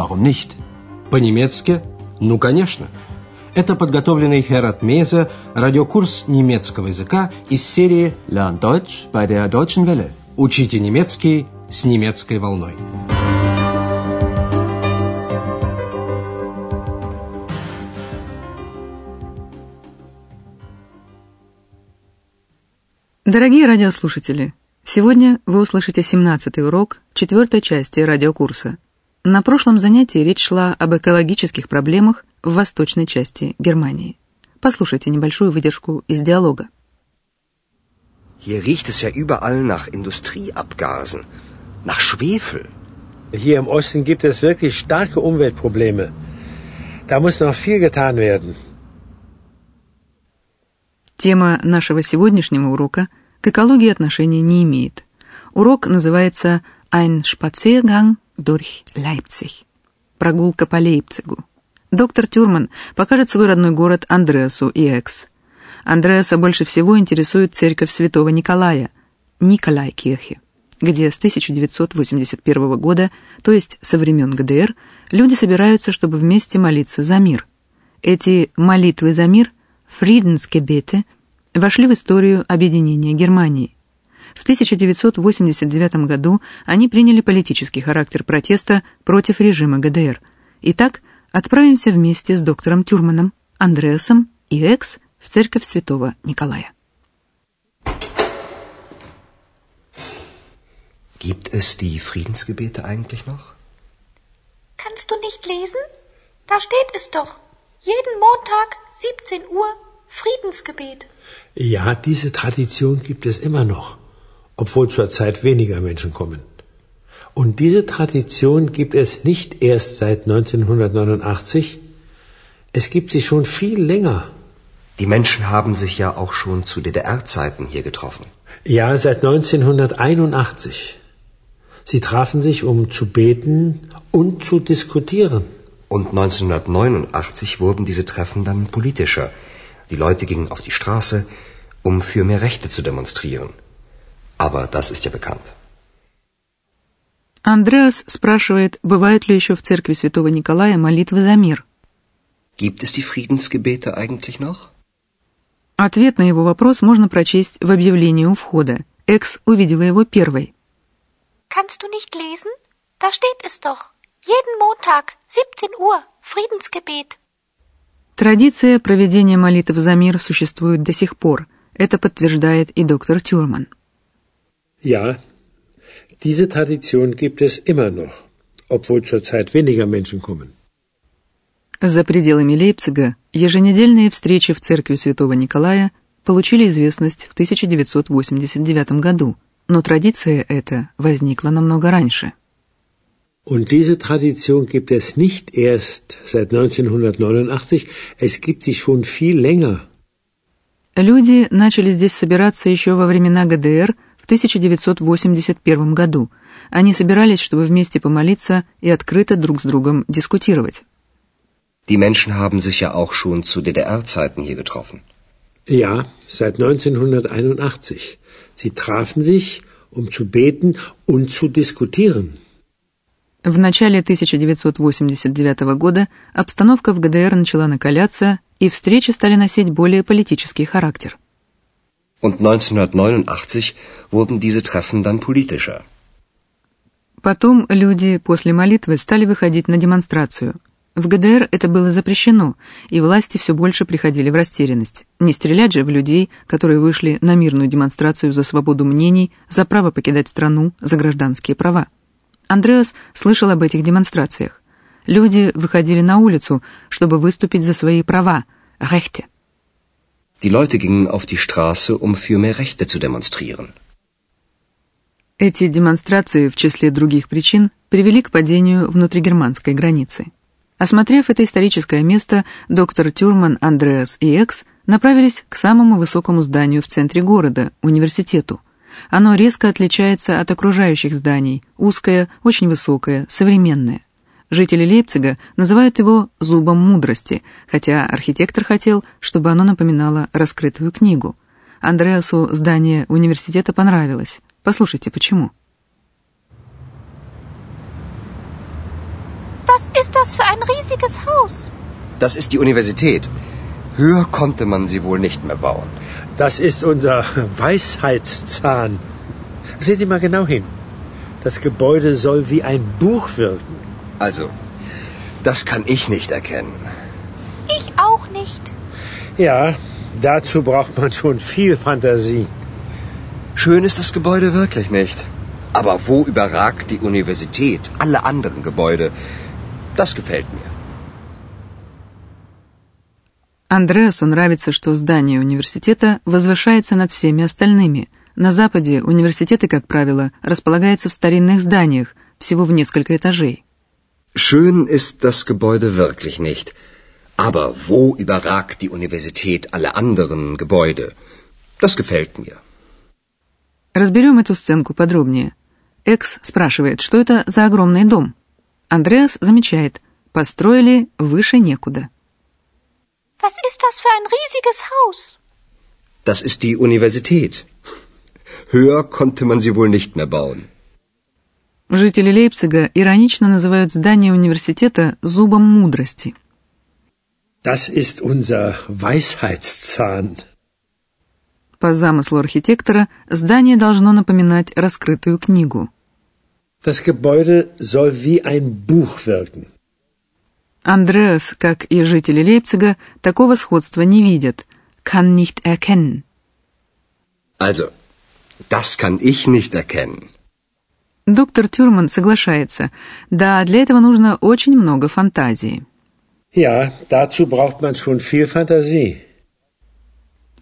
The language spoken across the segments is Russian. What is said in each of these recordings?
Warum nicht? По-немецки? Ну, конечно. Это подготовленный Херат Мейзе радиокурс немецкого языка из серии Lern Deutsch bei der Deutschen Welle. «Учите немецкий с немецкой волной». Дорогие радиослушатели, сегодня вы услышите 17-й урок четвертой части радиокурса. На прошлом занятии речь шла об экологических проблемах в восточной части Германии. Послушайте небольшую выдержку из диалога. Hier riecht es ja überall nach Industrieabgasen, nach Schwefel. Hier im Osten gibt es wirklich starke Umweltprobleme. Da muss noch viel getan werden. Тема нашего сегодняшнего урока к экологии отношения не имеет. Урок называется «Ein Spaziergang durch Leipzig» – «Прогулка по Лейпцигу». Доктор Тюрман покажет свой родной город Андреасу и Экс. Андреаса больше всего интересует церковь святого Николая, Николай-Кирхе, где с 1981 года, то есть со времен ГДР, люди собираются, чтобы вместе молиться за мир. Эти молитвы за мир, Фриденскебете, вошли в историю объединения Германии. В 1989 году они приняли политический характер протеста против режима ГДР. Итак, отправимся вместе с доктором Тюрманом, Андреасом и Экс в церковь святого Николая. Gibt es die Friedensgebete eigentlich noch? Kannst du nicht lesen? Da steht es doch. Jeden Montag, 17 Uhr, Friedensgebet. Ja, diese Tradition gibt es immer noch, obwohl zurzeit weniger Menschen kommen. Und diese Tradition gibt es nicht erst seit 1989, es gibt sie schon viel länger. Die Menschen haben sich ja auch schon zu DDR-Zeiten hier getroffen. Ja, seit 1981. Sie trafen sich, um zu beten und zu diskutieren. Und 1989 wurden diese Treffen dann politischer. Die Leute gingen auf die Straße, um für mehr Rechte zu demonstrieren. Aber das ist ja bekannt. Андреас спрашивает, бывают ли еще в церкви святого Николая молитвы за мир. Gibt es die Friedensgebete eigentlich noch? Ответ на его вопрос можно прочесть в объявлении у входа. Экс увидела его первой. Kannst du nicht lesen? Da steht es doch. Jeden Montag, 17 Uhr, Friedensgebet. Традиция проведения молитв за мир существует до сих пор. Это подтверждает и доктор Тюрман. Ja, diese Tradition gibt es immer noch, obwohl zurzeit weniger Menschen kommen. За пределами Лейпцига еженедельные встречи в церкви Святого Николая получили известность в 1989 году, но традиция эта возникла намного раньше. Und diese Tradition gibt es nicht erst seit 1989, es gibt sie schon viel länger. Люди начали здесь собираться еще во времена ГДР 1981 году. Они собирались, чтобы вместе помолиться и открыто друг с другом дискутировать. Die Menschen haben sich ja auch schon zu DDR-Zeiten hier getroffen. Ja, seit 1981. Sie trafen sich, um zu beten und zu diskutieren. В начале 1989 года обстановка в ГДР начала накаляться, и встречи стали носить более политический характер. Und 1989 wurden diese Treffen dann politischer. Потом люди после молитвы стали выходить на демонстрацию. В ГДР это было запрещено, и власти все больше приходили в растерянность. Не стрелять же в людей, которые вышли на мирную демонстрацию за свободу мнений, за право покидать страну, за гражданские права. Андреас слышал об этих демонстрациях. Люди выходили на улицу, чтобы выступить за свои права, Рехте. Die Leute gingen auf die Straße, um für mehr Rechte zu demonstrieren. Эти демонстрации, в числе других причин, привели к падению внутригерманской границы. Осмотрев это историческое место, доктор Тюрман, Андреас и Экс направились к самому высокому зданию в центре города, университету. Оно резко отличается от окружающих зданий, узкое, очень высокое, современное. Жители Лейпцига называют его «зубом мудрости», хотя архитектор хотел, чтобы оно напоминало раскрытую книгу. Андреасу здание университета понравилось. Послушайте, почему. Was ist das für ein riesiges Haus? Das ist die Universität. Höher konnte man sie wohl nicht mehr bauen. Das ist unser Weisheitszahn. Sehen Sie mal genau hin. Das Gebäude soll wie ein Buch wirken. Also, das kann ich nicht erkennen. Ich auch nicht. Ja, dazu braucht man schon viel Fantasie. Schön ist das Gebäude wirklich nicht. Aber wo überragt die Universität alle anderen Gebäude? Das gefällt mir. Андреасу нравится, что здание университета возвышается над всеми остальными. На Западе университеты, как правило, располагаются в старинных зданиях, всего в несколько этажей. Schön ist das Gebäude wirklich nicht. Aber wo überragt die Universität alle anderen Gebäude? Das gefällt mir. Разберем эту сценку подробнее. Экс спрашивает, что это за огромный дом. Андреас замечает, построили выше некуда. Was ist das für ein riesiges Haus? Das ist die Universität. Höher konnte man sie wohl nicht mehr bauen. Жители Лейпцига иронично называют здание университета зубом мудрости. Das ist unser Weisheitszahn. По замыслу архитектора, здание должно напоминать раскрытую книгу. Das Gebäude soll wie ein Buch wirken. Андреас, как и жители Лейпцига, такого сходства не видят. Kann nicht erkennen. Also, das kann ich nicht erkennen. Доктор Тюрман соглашается. Да, для этого нужно очень много фантазии. Ja, dazu braucht man schon viel Fantasie.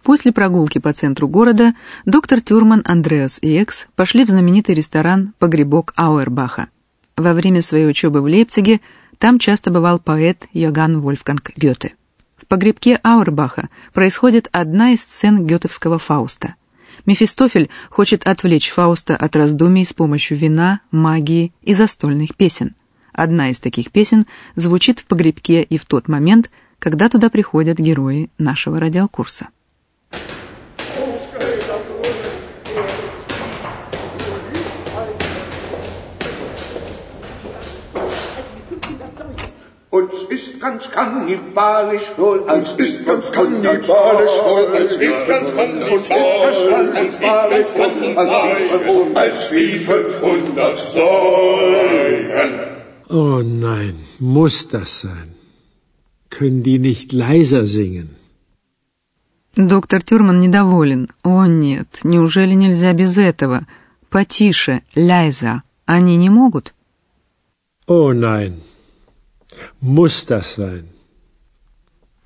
После прогулки по центру города доктор Тюрман, Андреас и Экс пошли в знаменитый ресторан «Погребок Ауэрбаха». Во время своей учебы в Лейпциге там часто бывал поэт Йоганн Вольфганг Гёте. В погребке Ауэрбаха происходит одна из сцен гетовского Фауста. Мефистофель хочет отвлечь Фауста от раздумий с помощью вина, магии и застольных песен. Одна из таких песен звучит в погребке и в тот момент, когда туда приходят герои нашего радиокурса. Uns ist ganz kannibalisch wohl, als ist ganz kannibalisch wohl, als ist ganz kannibalisch wohl, als wie 500 Säulen. Oh nein, muss das sein? Können die nicht leiser singen? Доктор Тюрман недоволен. О нет, неужели нельзя без этого? Потише, ляйза. Они не могут? Oh nein, muss das sein?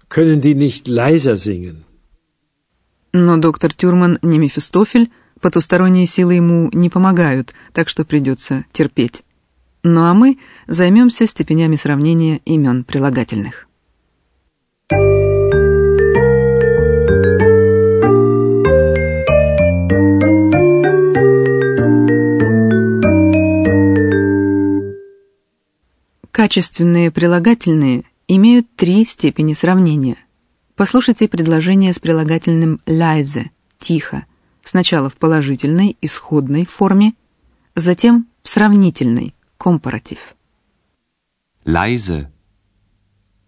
Können die nicht leiser singen? Но доктор Тюрман не Мефистофель, потусторонние силы ему не помогают, так что придется терпеть. Ну а мы займемся степенями сравнения имен прилагательных. Качественные прилагательные имеют три степени сравнения. Послушайте предложение с прилагательным «leise» – «тихо», сначала в положительной, исходной форме, затем в сравнительной, компаратив. Leise.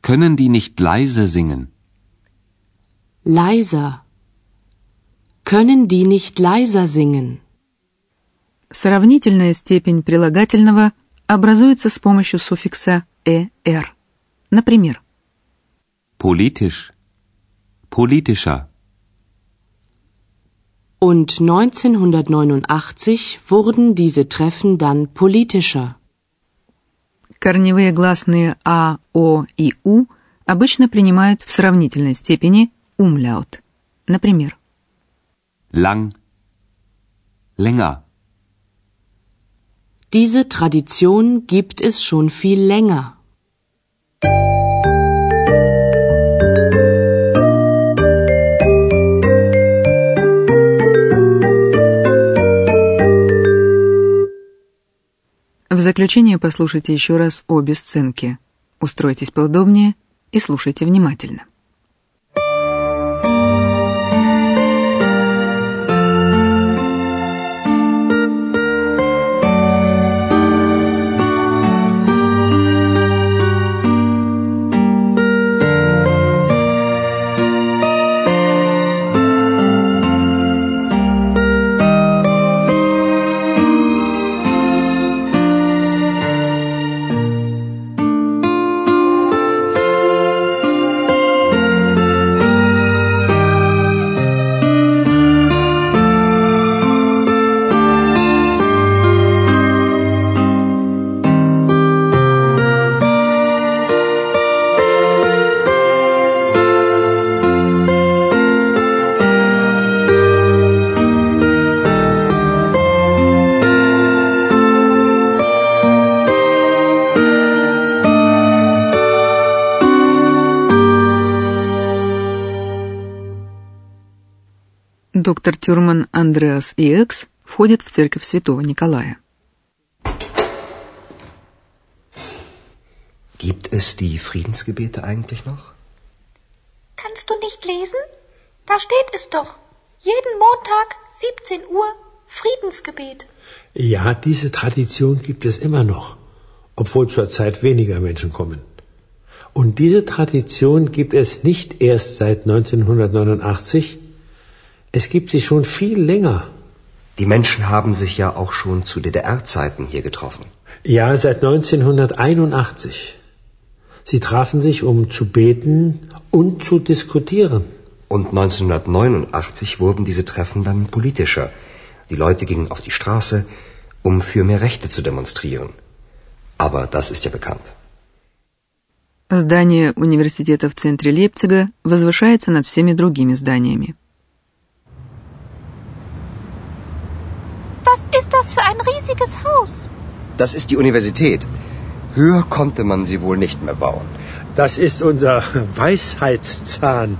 Können die nicht leise singen? Leiser. Können die nicht leiser singen? Сравнительная степень прилагательного образуется с помощью суффикса «er». Например, Politisch. Politischer. Und 1989 wurden diese Treffen dann politischer. корневые гласные «а», «о» и «у» обычно принимают в сравнительной степени умляут. Например, Lang. Länger. Diese Tradition gibt es schon viel länger. В заключение послушайте еще раз обе сценки. Устройтесь поудобнее и слушайте внимательно. Доктор Тюрман Андреас и Экс входят в церковь святого Николая. Gibt es die Friedensgebete eigentlich noch? Kannst du nicht lesen? Da steht es doch. Jeden Montag, 17 Uhr, Friedensgebet. Ja, diese Tradition gibt es immer noch, obwohl zurzeit weniger Menschen kommen. Und diese Tradition gibt es nicht erst seit 1989, es gibt sie schon viel länger. Die Menschen haben sich ja auch schon zu DDR-Zeiten hier getroffen. Ja, seit 1981. Sie trafen sich, um zu beten und zu diskutieren. Und 1989 wurden diese Treffen dann politischer. Die Leute gingen auf die Straße, um für mehr Rechte zu demonstrieren. Aber das ist ja bekannt. Здание университета в центре Лейпцига возвышается над всеми другими зданиями. Was ist das für ein riesiges Haus? Das ist die Universität. Höher konnte man sie wohl nicht mehr bauen. Das ist unser Weisheitszahn.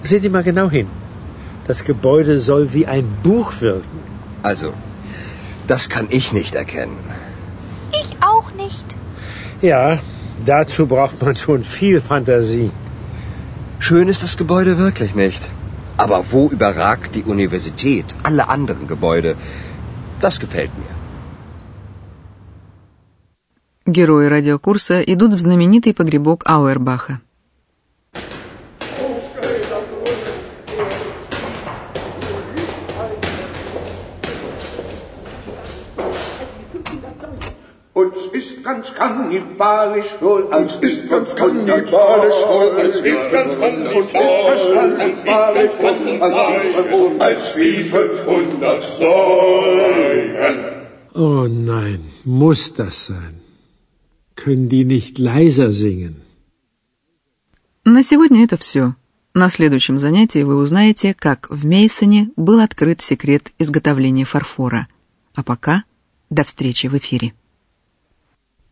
Sehen Sie mal genau hin. Das Gebäude soll wie ein Buch wirken. Also, das kann ich nicht erkennen. Ich auch nicht. Ja, dazu braucht man schon viel Fantasie. Schön ist das Gebäude wirklich nicht. Aber wo überragt die Universität alle anderen Gebäude? Das gefällt mir. Герои радиокурса идут в знаменитый погребок Ауэрбаха. Ganz kannibalisch wohl, als ist ganz kannibalisch wohl, als ist ganz kannibalisch wohl, als wie 500 Säulen. Oh nein, muss das sein? Können die nicht leiser singen? На сегодня это все. На следующем занятии вы узнаете, как в Мейсоне был открыт секрет изготовления фарфора. А пока до встречи в эфире.